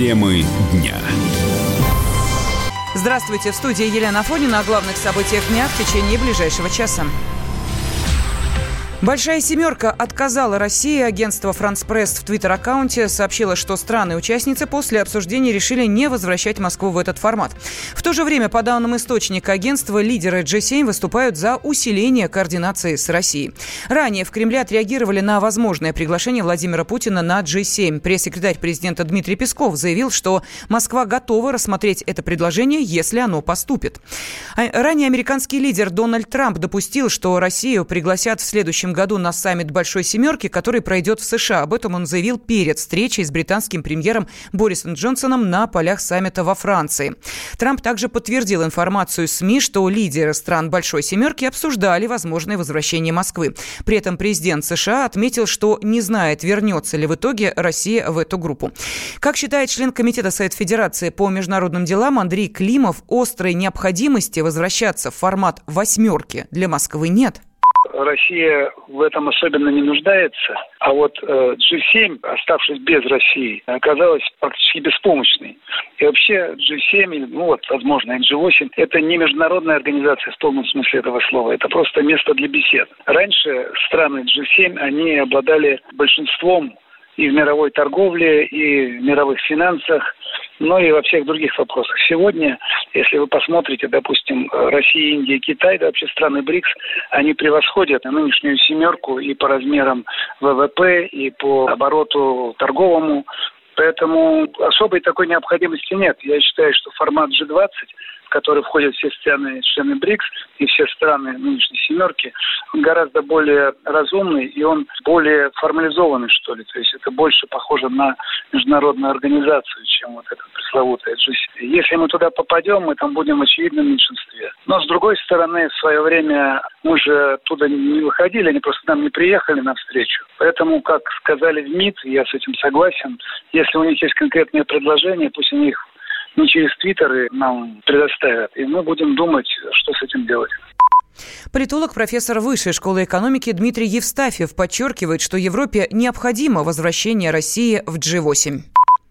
Темы дня. Здравствуйте, в студии Елена Фонина о главных событиях дня в течение ближайшего часа. Большая семерка отказала России. Агентство «Франс Пресс» в твиттер-аккаунте сообщило, что страны-участницы после обсуждения решили не возвращать Москву в этот формат. В то же время, по данным источника агентства, лидеры G7 выступают за усиление координации с Россией. Ранее в Кремле отреагировали на возможное приглашение Владимира Путина на G7. Пресс-секретарь президента Дмитрий Песков заявил, что Москва готова рассмотреть это предложение, если оно поступит. А ранее американский лидер Дональд Трамп допустил, что Россию пригласят в следующем следующем году на саммит Большой Семерки, который пройдет в США. Об этом он заявил перед встречей с британским премьером Борисом Джонсоном на полях саммита во Франции. Трамп также подтвердил информацию СМИ, что лидеры стран Большой Семерки обсуждали возможное возвращение Москвы. При этом президент США отметил, что не знает, вернется ли в итоге Россия в эту группу. Как считает член Комитета Совет Федерации по международным делам Андрей Климов, острой необходимости возвращаться в формат «восьмерки» для Москвы нет. Россия в этом особенно не нуждается, а вот э, G7, оставшись без России, оказалась практически беспомощной. И вообще G7, ну вот, возможно, и G8, это не международная организация в полном смысле этого слова, это просто место для бесед. Раньше страны G7, они обладали большинством и в мировой торговле, и в мировых финансах, но и во всех других вопросах. Сегодня, если вы посмотрите, допустим, Россия, Индия, Китай, да вообще страны БРИКС, они превосходят нынешнюю семерку и по размерам ВВП, и по обороту торговому. Поэтому особой такой необходимости нет. Я считаю, что формат G20 в который входят все страны, члены БРИКС и все страны нынешней семерки, он гораздо более разумный и он более формализованный, что ли. То есть это больше похоже на международную организацию, чем вот этот пресловутый GCP. Если мы туда попадем, мы там будем в очевидном меньшинстве. Но с другой стороны, в свое время мы же оттуда не выходили, они просто нам не приехали навстречу. Поэтому, как сказали в МИД, я с этим согласен, если у них есть конкретные предложения, пусть они их не через твиттеры нам предоставят. И мы будем думать, что с этим делать. Политолог, профессор Высшей школы экономики Дмитрий Евстафьев подчеркивает, что Европе необходимо возвращение России в G8.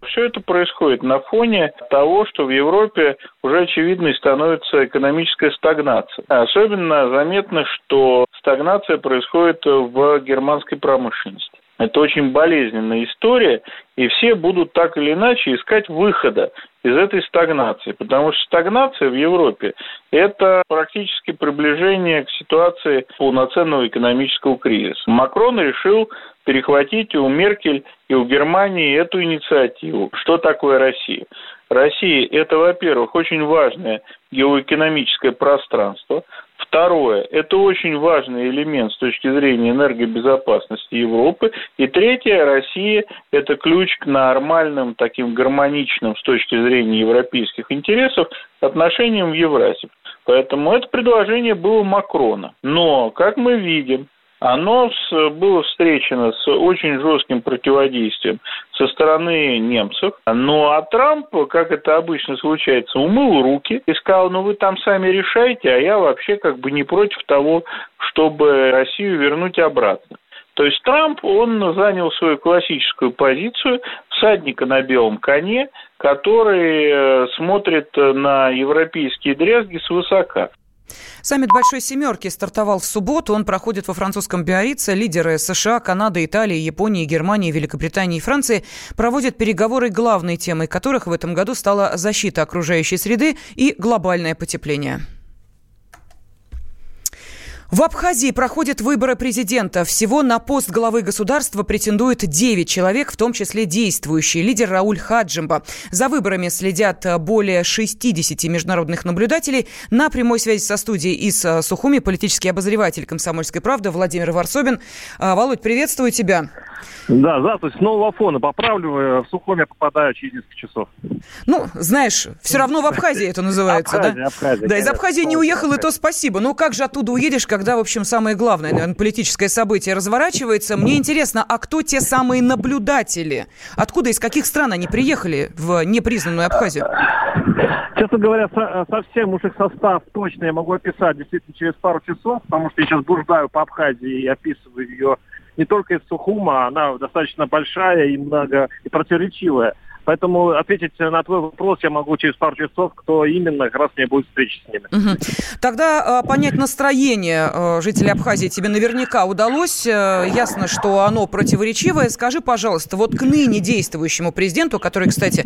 Все это происходит на фоне того, что в Европе уже очевидной становится экономическая стагнация. Особенно заметно, что стагнация происходит в германской промышленности. Это очень болезненная история, и все будут так или иначе искать выхода из этой стагнации, потому что стагнация в Европе – это практически приближение к ситуации полноценного экономического кризиса. Макрон решил перехватить у Меркель и у Германии эту инициативу. Что такое Россия? Россия – это, во-первых, очень важное геоэкономическое пространство. Второе – это очень важный элемент с точки зрения энергобезопасности Европы. И третье – Россия – это ключ к нормальным, таким гармоничным с точки зрения европейских интересов отношениям в Евразии. Поэтому это предложение было Макрона. Но, как мы видим, оно было встречено с очень жестким противодействием со стороны немцев. Ну а Трамп, как это обычно случается, умыл руки и сказал, ну вы там сами решайте, а я вообще как бы не против того, чтобы Россию вернуть обратно. То есть Трамп, он занял свою классическую позицию всадника на белом коне, который э, смотрит на европейские дрязги свысока. Саммит Большой Семерки стартовал в субботу. Он проходит во французском Биорице. Лидеры США, Канады, Италии, Японии, Германии, Великобритании и Франции проводят переговоры, главной темой которых в этом году стала защита окружающей среды и глобальное потепление. В Абхазии проходят выборы президента. Всего на пост главы государства претендует 9 человек, в том числе действующий лидер Рауль Хаджимба. За выборами следят более 60 международных наблюдателей. На прямой связи со студией из э, Сухуми политический обозреватель «Комсомольской правды» Владимир Варсобин. А, Володь, приветствую тебя. Да, здравствуйте. С нового фона поправлю. В Сухуми попадаю через несколько часов. Ну, знаешь, все равно в Абхазии это называется, Абхазия, да? Абхазия, да, из Абхазии не уехал, и то спасибо. Ну, как же оттуда уедешь, когда, в общем, самое главное, наверное, политическое событие разворачивается. Мне интересно, а кто те самые наблюдатели? Откуда, из каких стран они приехали в непризнанную Абхазию? Честно говоря, совсем уж их состав точно я могу описать действительно через пару часов, потому что я сейчас блуждаю по Абхазии и описываю ее не только из Сухума, она достаточно большая и много и противоречивая. Поэтому ответить на твой вопрос я могу через пару часов, кто именно, как раз мне будет встреча с ними. Угу. Тогда э, понять настроение э, жителей Абхазии тебе наверняка удалось. Э, ясно, что оно противоречивое. Скажи, пожалуйста, вот к ныне действующему президенту, который, кстати,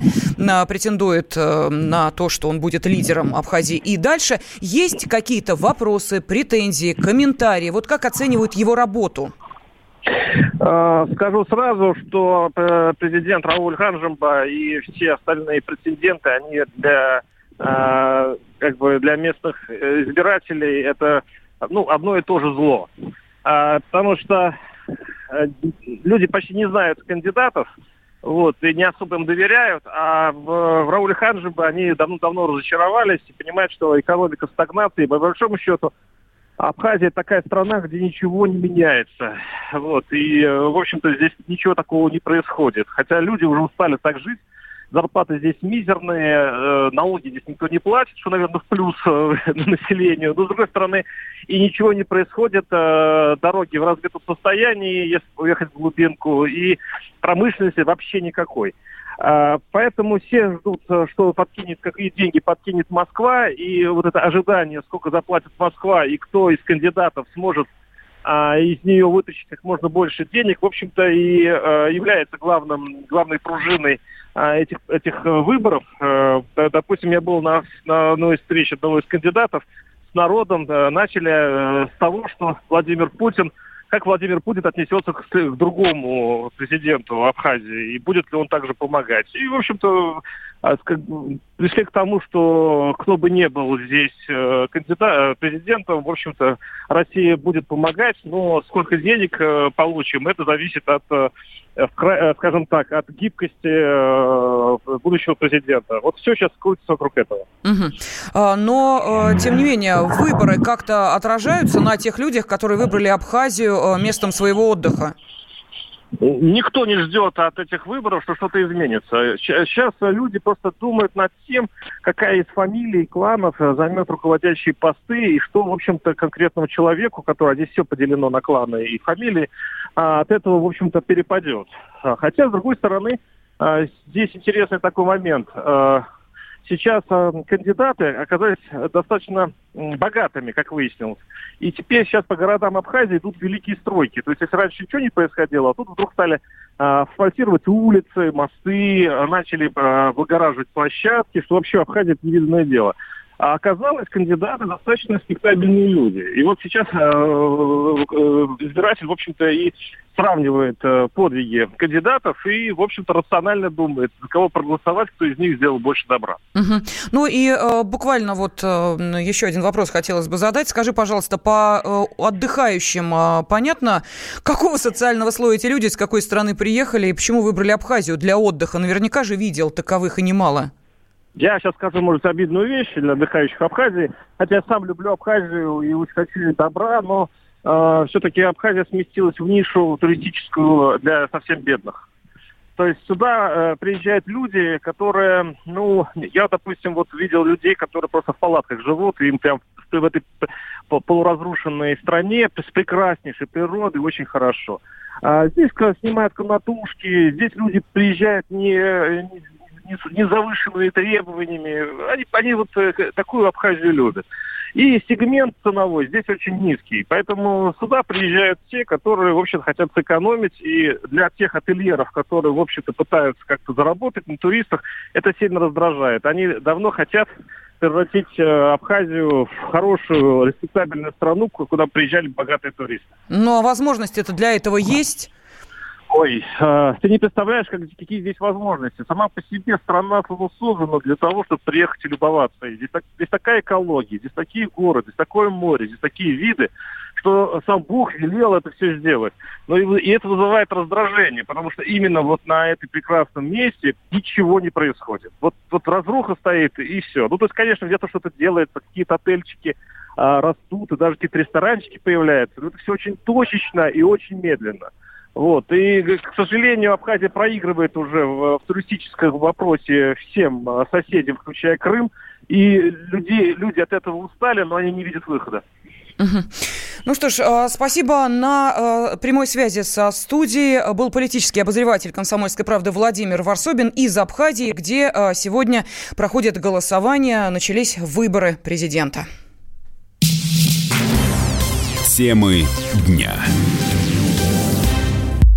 претендует э, на то, что он будет лидером Абхазии и дальше, есть какие-то вопросы, претензии, комментарии? Вот как оценивают его работу? Э, скажу сразу, что э, президент Рауль Ханжемба и все остальные претенденты, они для э, как бы для местных избирателей это ну, одно и то же зло. Потому что люди почти не знают кандидатов, вот, и не особо им доверяют, а в, в Рауле Ханжебе они давно-давно разочаровались и понимают, что экономика стагнации, по большому счету, Абхазия такая страна, где ничего не меняется. Вот. И, э, в общем-то, здесь ничего такого не происходит. Хотя люди уже устали так жить. Зарплаты здесь мизерные, э, налоги здесь никто не платит, что, наверное, в плюс э, населению. Но, с другой стороны, и ничего не происходит. Дороги в разбитом состоянии, если уехать в глубинку, и промышленности вообще никакой. А, поэтому все ждут, э, что подкинет, какие деньги подкинет Москва, и вот это ожидание, сколько заплатит Москва, и кто из кандидатов сможет а, из нее вытащить как можно больше денег, в общем-то, и а, является главным, главной пружиной а, этих, этих выборов. А, допустим, я был на, на одной из встреч одного из кандидатов с народом, начали с того, что Владимир Путин как Владимир Путин отнесется к, к другому президенту Абхазии, и будет ли он также помогать. И, в общем-то, пришли к тому, что кто бы ни был здесь э, кандидат, э, президентом, в общем-то, Россия будет помогать, но сколько денег э, получим, это зависит от скажем так, от гибкости будущего президента. Вот все сейчас крутится вокруг этого. Угу. Но, тем не менее, выборы как-то отражаются на тех людях, которые выбрали Абхазию местом своего отдыха? Никто не ждет от этих выборов, что что-то изменится. Сейчас люди просто думают над тем, какая из фамилий, кланов займет руководящие посты, и что, в общем-то, конкретному человеку, который здесь все поделено на кланы и фамилии, а, от этого, в общем-то, перепадет. Хотя, с другой стороны, а, здесь интересный такой момент а, – сейчас э, кандидаты оказались достаточно богатыми, как выяснилось. И теперь сейчас по городам Абхазии идут великие стройки. То есть если раньше ничего не происходило, а тут вдруг стали э, асфальтировать улицы, мосты, начали э, выгораживать площадки, что вообще в Абхазии это невиданное дело. А оказалось, кандидаты достаточно спектабельные люди. И вот сейчас э, э, избиратель, в общем-то, и сравнивает э, подвиги кандидатов и, в общем-то, рационально думает, за кого проголосовать, кто из них сделал больше добра. Угу. Ну и э, буквально вот э, еще один вопрос хотелось бы задать. Скажи, пожалуйста, по э, отдыхающим э, понятно, какого социального слоя эти люди, с какой страны приехали и почему выбрали Абхазию для отдыха? Наверняка же видел таковых и немало. Я сейчас скажу, может, обидную вещь для отдыхающих Абхазии, хотя я сам люблю Абхазию и очень хочу добра, но э, все-таки Абхазия сместилась в нишу туристическую для совсем бедных. То есть сюда э, приезжают люди, которые, ну, я, допустим, вот видел людей, которые просто в палатках живут, и им прям в этой полуразрушенной стране с прекраснейшей природой очень хорошо. А здесь снимают комнатушки, здесь люди приезжают не, не завышенными требованиями. Они, они вот э, такую Абхазию любят. И сегмент ценовой здесь очень низкий. Поэтому сюда приезжают те, которые, в общем хотят сэкономить. И для тех ательеров, которые, в общем-то, пытаются как-то заработать на туристах, это сильно раздражает. Они давно хотят превратить э, Абхазию в хорошую, респектабельную страну, куда приезжали богатые туристы. Ну, а возможность это для этого есть? Ой, э, ты не представляешь, как, какие здесь возможности. Сама по себе страна создана для того, чтобы приехать и любоваться. Здесь, так, здесь такая экология, здесь такие горы, здесь такое море, здесь такие виды, что сам Бог велел это все сделать. Но и, и это вызывает раздражение, потому что именно вот на этой прекрасном месте ничего не происходит. Вот, вот разруха стоит и все. Ну, то есть, конечно, где-то что-то делается, какие-то отельчики а, растут, и даже какие-то ресторанчики появляются. Но это все очень точечно и очень медленно. Вот. И, к сожалению, Абхазия проигрывает уже в, в туристическом вопросе всем а, соседям, включая Крым. И люди, люди от этого устали, но они не видят выхода. Угу. Ну что ж, а, спасибо. На а, прямой связи со студией был политический обозреватель «Комсомольской правды» Владимир Варсобин из Абхазии, где сегодня проходит голосование, начались выборы президента. Темы дня.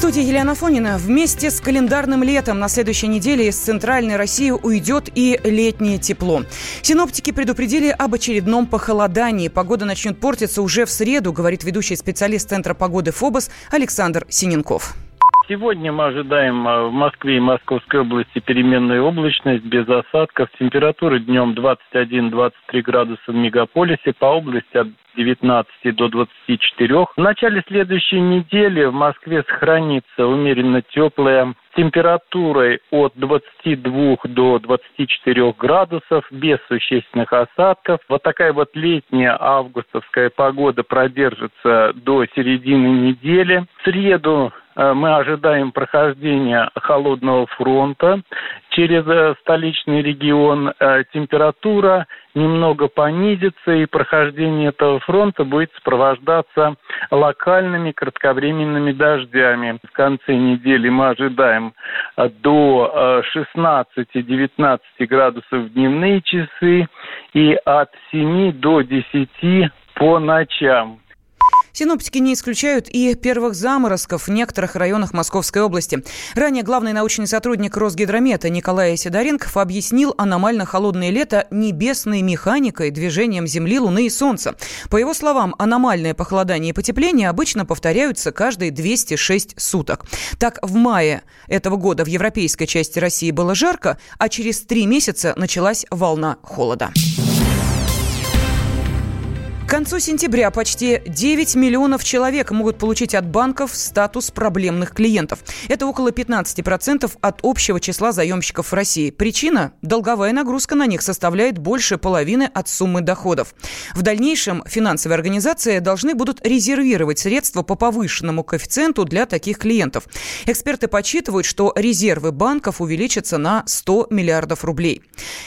Студии Елена Фонина. Вместе с календарным летом на следующей неделе из центральной России уйдет и летнее тепло. Синоптики предупредили об очередном похолодании. Погода начнет портиться уже в среду, говорит ведущий специалист Центра погоды ФОБОС Александр Синенков. Сегодня мы ожидаем а, в Москве и Московской области переменную облачность без осадков. Температура днем 21-23 градуса в мегаполисе, по области от 19 до 24. В начале следующей недели в Москве сохранится умеренно теплая температурой от 22 до 24 градусов, без существенных осадков. Вот такая вот летняя августовская погода продержится до середины недели. В среду мы ожидаем прохождения холодного фронта через э, столичный регион. Э, температура немного понизится, и прохождение этого фронта будет сопровождаться локальными кратковременными дождями. В конце недели мы ожидаем э, до 16-19 градусов в дневные часы и от 7 до 10 по ночам. Синоптики не исключают и первых заморозков в некоторых районах Московской области. Ранее главный научный сотрудник Росгидромета Николай Сидоренков объяснил аномально холодное лето небесной механикой, движением Земли, Луны и Солнца. По его словам, аномальное похолодание и потепление обычно повторяются каждые 206 суток. Так, в мае этого года в европейской части России было жарко, а через три месяца началась волна холода. К концу сентября почти 9 миллионов человек могут получить от банков статус проблемных клиентов. Это около 15% от общего числа заемщиков в России. Причина – долговая нагрузка на них составляет больше половины от суммы доходов. В дальнейшем финансовые организации должны будут резервировать средства по повышенному коэффициенту для таких клиентов. Эксперты подсчитывают, что резервы банков увеличатся на 100 миллиардов рублей.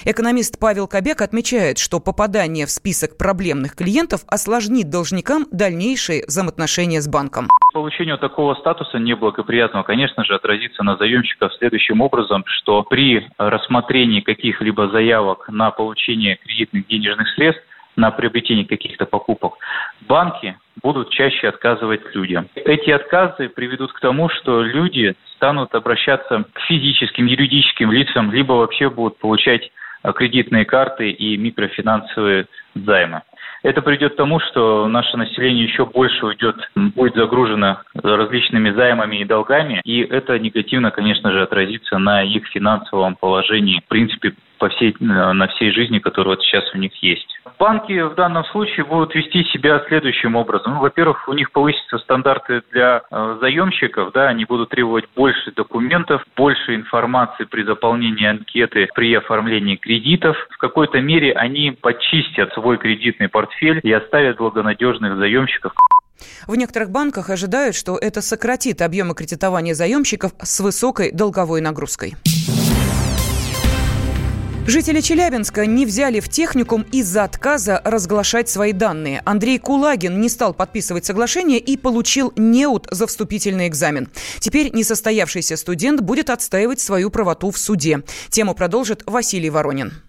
Экономист Павел Кобек отмечает, что попадание в список проблемных клиентов клиентов осложнит должникам дальнейшие взаимоотношения с банком. Получение такого статуса неблагоприятного, конечно же, отразится на заемщиков следующим образом, что при рассмотрении каких-либо заявок на получение кредитных денежных средств на приобретение каких-то покупок, банки будут чаще отказывать людям. Эти отказы приведут к тому, что люди станут обращаться к физическим, юридическим лицам, либо вообще будут получать кредитные карты и микрофинансовые займы. Это приведет к тому, что наше население еще больше уйдет, будет загружено различными займами и долгами, и это негативно, конечно же, отразится на их финансовом положении, в принципе, по всей, на всей жизни, которая вот сейчас у них есть. Банки в данном случае будут вести себя следующим образом. Ну, во-первых, у них повысятся стандарты для э, заемщиков, да, они будут требовать больше документов, больше информации при заполнении анкеты, при оформлении кредитов. В какой-то мере они почистят свой кредитный портфель и оставят благонадежных заемщиков. В некоторых банках ожидают, что это сократит объемы кредитования заемщиков с высокой долговой нагрузкой. Жители Челябинска не взяли в техникум из-за отказа разглашать свои данные. Андрей Кулагин не стал подписывать соглашение и получил неуд за вступительный экзамен. Теперь несостоявшийся студент будет отстаивать свою правоту в суде. Тему продолжит Василий Воронин.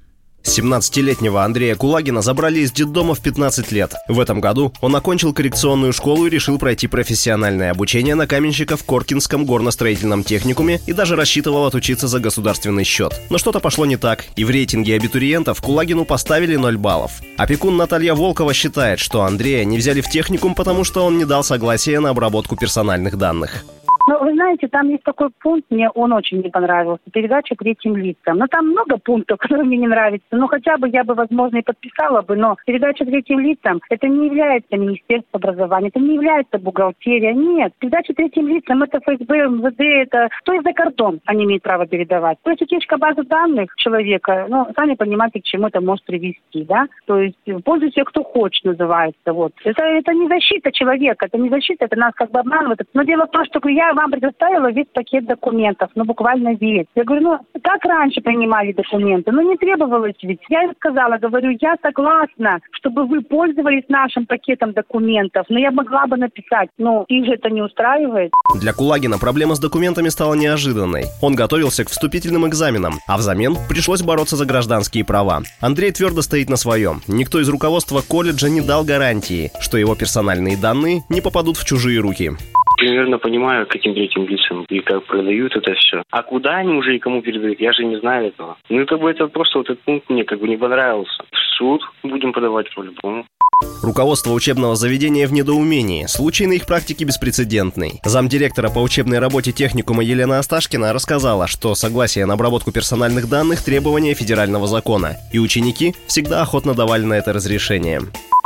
17-летнего Андрея Кулагина забрали из детдома в 15 лет. В этом году он окончил коррекционную школу и решил пройти профессиональное обучение на каменщика в Коркинском горностроительном техникуме и даже рассчитывал отучиться за государственный счет. Но что-то пошло не так, и в рейтинге абитуриентов Кулагину поставили 0 баллов. Опекун Наталья Волкова считает, что Андрея не взяли в техникум, потому что он не дал согласия на обработку персональных данных. Ну, вы знаете, там есть такой пункт, мне он очень не понравился. Передача третьим лицам. Но там много пунктов, которые мне не нравятся. Ну, хотя бы я бы, возможно, и подписала бы, но передача третьим лицам, это не является Министерство образования, это не является бухгалтерия. Нет, передача третьим лицам, это ФСБ, МВД, это кто из за кордон они имеют право передавать. То есть утечка базы данных человека, ну, сами понимаете, к чему это может привести, да? То есть пользуйся кто хочет, называется. Вот. Это, это не защита человека, это не защита, это нас как бы обманывает. Но дело в том, что я вам предоставила весь пакет документов, ну, буквально весь. Я говорю, ну, как раньше принимали документы? Ну, не требовалось ведь. Я им сказала, говорю, я согласна, чтобы вы пользовались нашим пакетом документов, но я могла бы написать, ну, их же это не устраивает. Для Кулагина проблема с документами стала неожиданной. Он готовился к вступительным экзаменам, а взамен пришлось бороться за гражданские права. Андрей твердо стоит на своем. Никто из руководства колледжа не дал гарантии, что его персональные данные не попадут в чужие руки примерно понимаю, каким третьим лицам и как продают это все. А куда они уже и кому передают, я же не знаю этого. Ну, и как бы это просто вот этот пункт мне как бы не понравился. В суд будем подавать по-любому. Руководство учебного заведения в недоумении. Случай на их практике беспрецедентный. Замдиректора по учебной работе техникума Елена Осташкина рассказала, что согласие на обработку персональных данных – требование федерального закона, и ученики всегда охотно давали на это разрешение.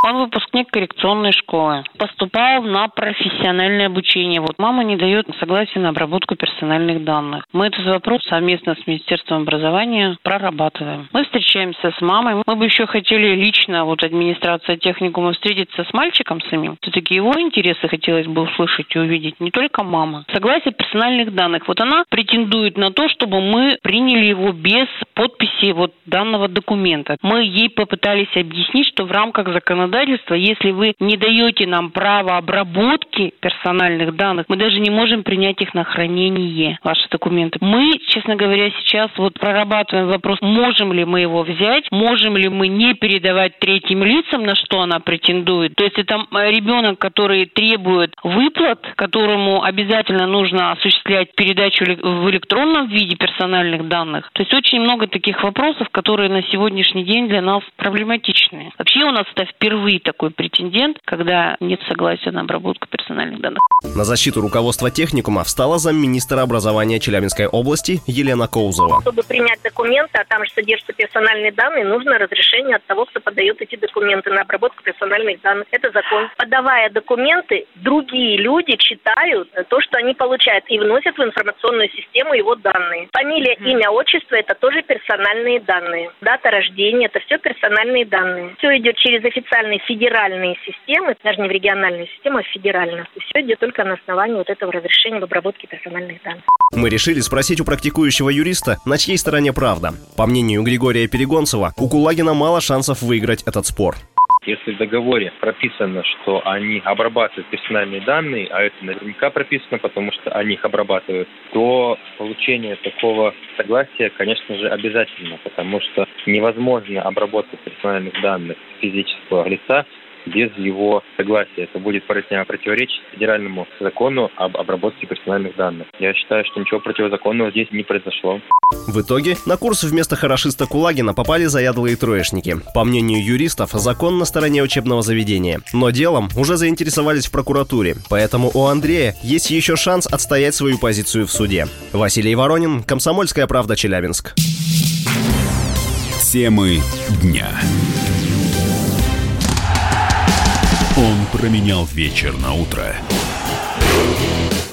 Он выпускник коррекционной школы. Поступал на профессиональное обучение. Вот мама не дает согласия на обработку персональных данных. Мы этот вопрос совместно с Министерством образования прорабатываем. Мы встречаемся с мамой. Мы бы еще хотели лично, вот администрация техникума, встретиться с мальчиком самим. Все-таки его интересы хотелось бы услышать и увидеть, не только мама. Согласие персональных данных. Вот она претендует на то, чтобы мы приняли его без подписи вот данного документа. Мы ей попытались объяснить, что в рамках законодательства законодательства, если вы не даете нам право обработки персональных данных, мы даже не можем принять их на хранение, ваши документы. Мы, честно говоря, сейчас вот прорабатываем вопрос, можем ли мы его взять, можем ли мы не передавать третьим лицам, на что она претендует. То есть это ребенок, который требует выплат, которому обязательно нужно осуществлять передачу в электронном виде персональных данных. То есть очень много таких вопросов, которые на сегодняшний день для нас проблематичны. Вообще у нас это впервые впервые такой претендент, когда нет согласия на обработку персональных данных. На защиту руководства техникума встала замминистра образования Челябинской области Елена Коузова. Чтобы принять документы, а там же содержатся персональные данные, нужно разрешение от того, кто подает эти документы на обработку персональных данных. Это закон. Подавая документы, другие люди читают то, что они получают, и вносят в информационную систему его данные. Фамилия, имя, отчество – это тоже персональные данные. Дата рождения – это все персональные данные. Все идет через официальный специальные федеральные системы, даже не в региональную систему, а в федеральную. И все идет только на основании вот этого разрешения в обработке персональных данных. Мы решили спросить у практикующего юриста, на чьей стороне правда. По мнению Григория Перегонцева, у Кулагина мало шансов выиграть этот спор. Если в договоре прописано, что они обрабатывают персональные данные, а это наверняка прописано, потому что они их обрабатывают, то получение такого согласия, конечно же, обязательно, потому что невозможно обработать персональных данных физического лица без его согласия. Это будет противоречить федеральному закону об обработке персональных данных. Я считаю, что ничего противозаконного здесь не произошло. В итоге на курс вместо хорошиста Кулагина попали заядлые троечники. По мнению юристов, закон на стороне учебного заведения. Но делом уже заинтересовались в прокуратуре, поэтому у Андрея есть еще шанс отстоять свою позицию в суде. Василий Воронин, Комсомольская правда, Челябинск. Темы дня. Он променял вечер на утро,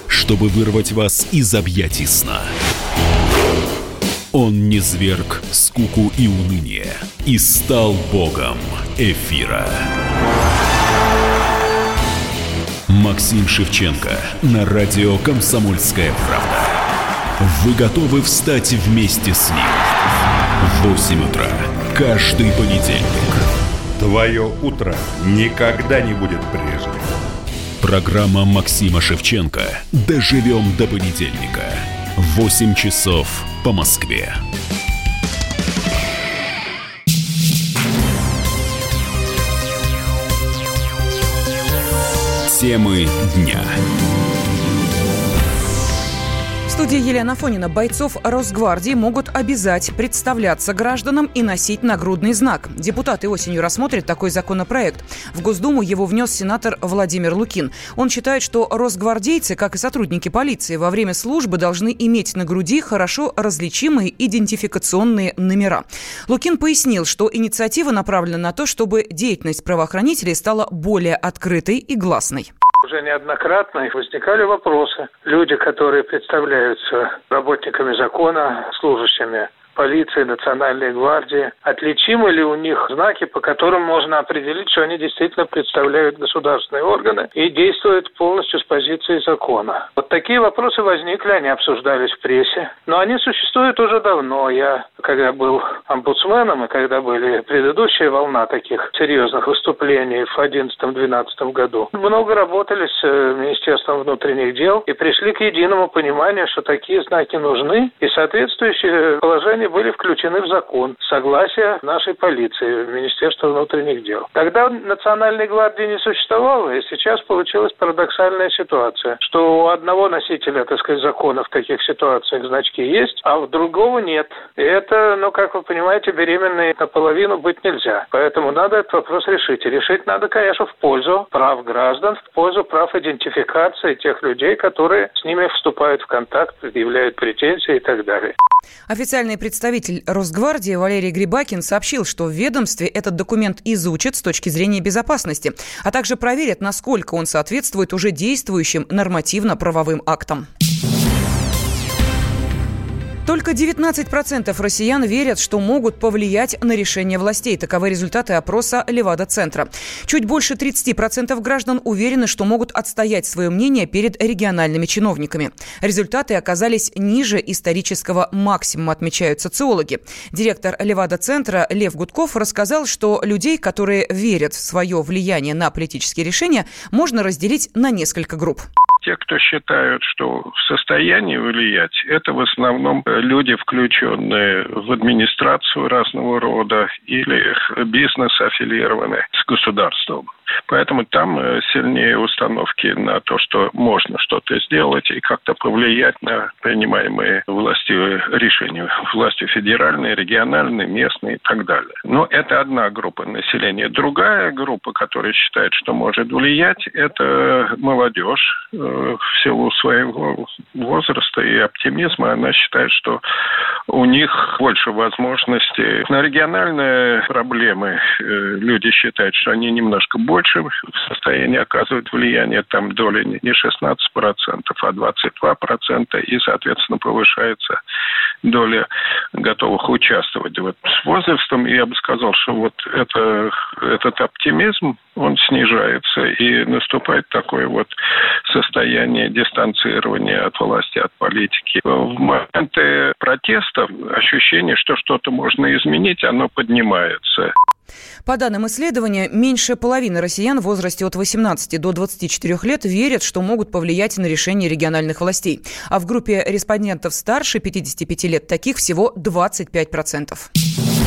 чтобы вырвать вас из объятий сна. Он не зверг скуку и уныние и стал богом эфира. Максим Шевченко на радио «Комсомольская правда». Вы готовы встать вместе с ним? В 8 утра каждый понедельник. Твое утро никогда не будет прежним. Программа Максима Шевченко. Доживем до понедельника. 8 часов по Москве. Темы дня. Студии Елена Фонина. Бойцов Росгвардии могут обязать представляться гражданам и носить нагрудный знак. Депутаты осенью рассмотрят такой законопроект. В Госдуму его внес сенатор Владимир Лукин. Он считает, что росгвардейцы, как и сотрудники полиции, во время службы должны иметь на груди хорошо различимые идентификационные номера. Лукин пояснил, что инициатива направлена на то, чтобы деятельность правоохранителей стала более открытой и гласной уже неоднократно возникали вопросы. Люди, которые представляются работниками закона, служащими полиции, национальной гвардии. Отличимы ли у них знаки, по которым можно определить, что они действительно представляют государственные органы и действуют полностью с позиции закона? Вот такие вопросы возникли, они обсуждались в прессе. Но они существуют уже давно. Я, когда был омбудсменом и когда были предыдущая волна таких серьезных выступлений в 2011-2012 году, много работали с э, Министерством внутренних дел и пришли к единому пониманию, что такие знаки нужны и соответствующие положения они были включены в закон. Согласие нашей полиции, Министерства внутренних дел. Тогда Национальной гвардии не существовало, и сейчас получилась парадоксальная ситуация, что у одного носителя, так сказать, закона в таких ситуациях значки есть, а у другого нет. И это, ну, как вы понимаете, беременной наполовину быть нельзя. Поэтому надо этот вопрос решить. И решить надо, конечно, в пользу прав граждан, в пользу прав идентификации тех людей, которые с ними вступают в контакт, предъявляют претензии и так далее. Официальный представитель Росгвардии Валерий Грибакин сообщил, что в ведомстве этот документ изучат с точки зрения безопасности, а также проверят, насколько он соответствует уже действующим нормативно-правовым актам. Только 19% россиян верят, что могут повлиять на решение властей. Таковы результаты опроса Левада-центра. Чуть больше 30% граждан уверены, что могут отстоять свое мнение перед региональными чиновниками. Результаты оказались ниже исторического максимума, отмечают социологи. Директор Левада-центра Лев Гудков рассказал, что людей, которые верят в свое влияние на политические решения, можно разделить на несколько групп. Те, кто считают, что в состоянии влиять, это в основном люди, включенные в администрацию разного рода или бизнес аффилированные с государством. Поэтому там э, сильнее установки на то, что можно что-то сделать и как-то повлиять на принимаемые властью решения. Властью федеральной, региональной, местной и так далее. Но это одна группа населения. Другая группа, которая считает, что может влиять, это молодежь. В силу своего возраста и оптимизма она считает, что у них больше возможностей. На региональные проблемы э, люди считают, что они немножко больше в состоянии оказывать влияние, там доля не 16%, а 22%, и, соответственно, повышается доля готовых участвовать. Вот с возрастом я бы сказал, что вот это, этот оптимизм, он снижается, и наступает такое вот состояние дистанцирования от власти, от политики. В моменты протеста ощущение, что что-то можно изменить, оно поднимается. По данным исследования, меньше половины россиян в возрасте от 18 до 24 лет верят, что могут повлиять на решение региональных властей. А в группе респондентов старше 55 лет таких всего 25%.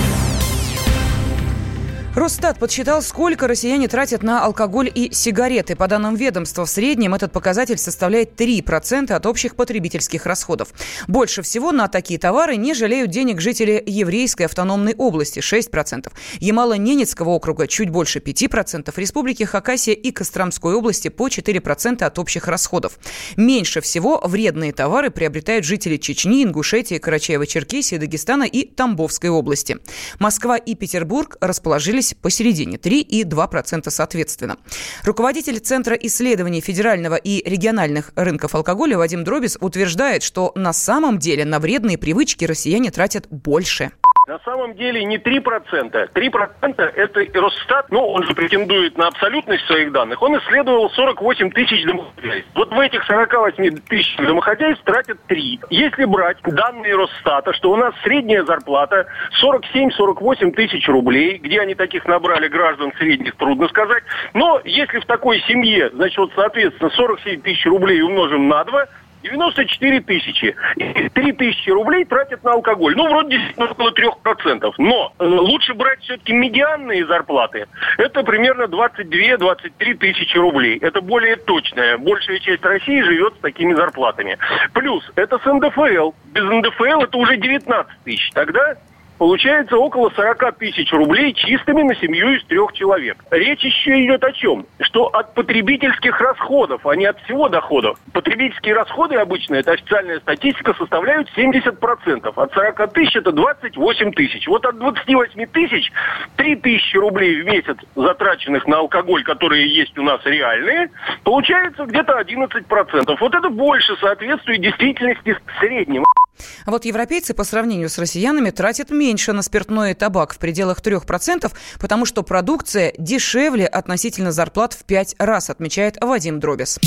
Росстат подсчитал, сколько россияне тратят на алкоголь и сигареты. По данным ведомства, в среднем этот показатель составляет 3% от общих потребительских расходов. Больше всего на такие товары не жалеют денег жители еврейской автономной области – 6%. Ямало-Ненецкого округа – чуть больше 5%. Республики Хакасия и Костромской области – по 4% от общих расходов. Меньше всего вредные товары приобретают жители Чечни, Ингушетии, Карачаева-Черкесии, Дагестана и Тамбовской области. Москва и Петербург расположились оказались посередине, 3,2% соответственно. Руководитель Центра исследований федерального и региональных рынков алкоголя Вадим Дробис утверждает, что на самом деле на вредные привычки россияне тратят больше. На самом деле не 3%. 3% это Росстат, ну, он же претендует на абсолютность своих данных. Он исследовал 48 тысяч домохозяйств. Вот в этих 48 тысяч домохозяйств тратят 3. Если брать данные Росстата, что у нас средняя зарплата 47-48 тысяч рублей, где они таких набрали граждан средних, трудно сказать. Но если в такой семье, значит, вот, соответственно, 47 тысяч рублей умножим на 2, 94 тысячи. И 3 тысячи рублей тратят на алкоголь. Ну, вроде действительно около 3%. Но э, лучше брать все-таки медианные зарплаты. Это примерно 22-23 тысячи рублей. Это более точное. Большая часть России живет с такими зарплатами. Плюс, это с НДФЛ. Без НДФЛ это уже 19 тысяч. Тогда получается около 40 тысяч рублей чистыми на семью из трех человек. Речь еще идет о чем? Что от потребительских расходов, а не от всего доходов. Потребительские расходы обычно, это официальная статистика, составляют 70%. От 40 тысяч это 28 тысяч. Вот от 28 тысяч 3 тысячи рублей в месяц, затраченных на алкоголь, которые есть у нас реальные, получается где-то 11%. Вот это больше соответствует действительности среднего. А вот европейцы по сравнению с россиянами тратят меньше на спиртное и табак в пределах 3%, потому что продукция дешевле относительно зарплат в 5 раз, отмечает Вадим Дробис.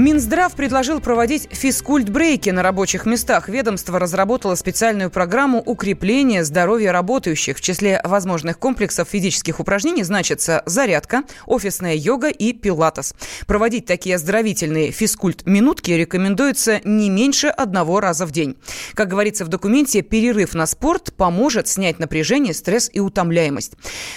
Минздрав предложил проводить физкульт-брейки на рабочих местах. Ведомство разработало специальную программу укрепления здоровья работающих. В числе возможных комплексов физических упражнений значится зарядка, офисная йога и пилатес. Проводить такие оздоровительные физкульт-минутки рекомендуется не меньше одного раза в день. Как говорится в документе, перерыв на спорт поможет снять напряжение, стресс и утомляемость.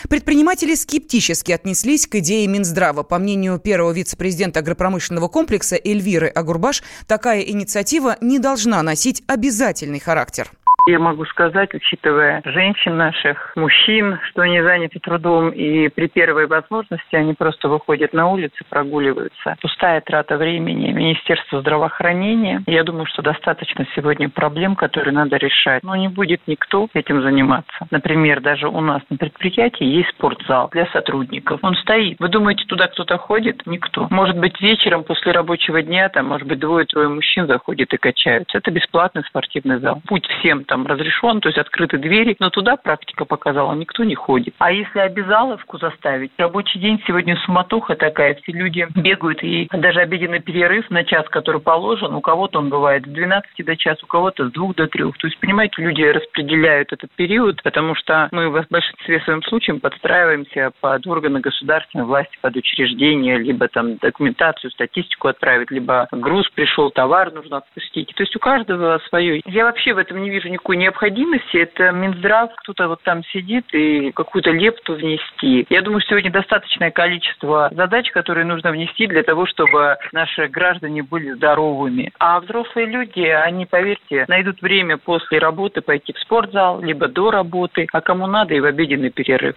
Предприниматели скептически отнеслись к идее Минздрава. По мнению первого вице-президента агропромышленного комплекса Эльвиры Агурбаш, такая инициатива не должна носить обязательный характер. Я могу сказать, учитывая женщин наших, мужчин, что они заняты трудом, и при первой возможности они просто выходят на улицы, прогуливаются. Пустая трата времени. Министерство здравоохранения, я думаю, что достаточно сегодня проблем, которые надо решать. Но не будет никто этим заниматься. Например, даже у нас на предприятии есть спортзал для сотрудников. Он стоит. Вы думаете, туда кто-то ходит? Никто. Может быть, вечером после рабочего дня, там, может быть, двое-трое мужчин заходят и качаются. Это бесплатный спортивный зал. Путь всем там разрешен, то есть открыты двери, но туда практика показала, никто не ходит. А если обязаловку заставить, рабочий день сегодня суматоха такая, все люди бегают, и даже обеденный перерыв на час, который положен, у кого-то он бывает с 12 до часа, у кого-то с 2 до 3. То есть, понимаете, люди распределяют этот период, потому что мы в большинстве своем случаев подстраиваемся под органы государственной власти, под учреждения, либо там документацию, статистику отправить, либо груз пришел, товар нужно отпустить. То есть у каждого свое. Я вообще в этом не вижу никакой необходимости. Это Минздрав, кто-то вот там сидит и какую-то лепту внести. Я думаю, сегодня достаточное количество задач, которые нужно внести для того, чтобы наши граждане были здоровыми. А взрослые люди, они, поверьте, найдут время после работы пойти в спортзал, либо до работы, а кому надо и в обеденный перерыв.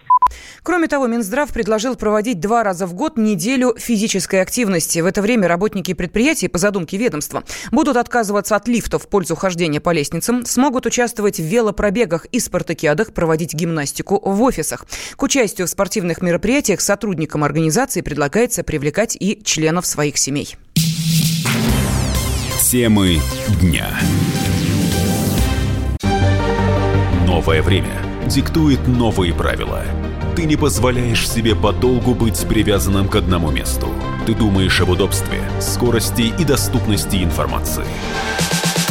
Кроме того, Минздрав предложил проводить два раза в год неделю физической активности. В это время работники предприятий, по задумке ведомства, будут отказываться от лифтов в пользу хождения по лестницам, смогут участвовать участвовать в велопробегах и спартакиадах, проводить гимнастику в офисах. К участию в спортивных мероприятиях сотрудникам организации предлагается привлекать и членов своих семей. Темы дня. Новое время диктует новые правила. Ты не позволяешь себе подолгу быть привязанным к одному месту. Ты думаешь об удобстве, скорости и доступности информации.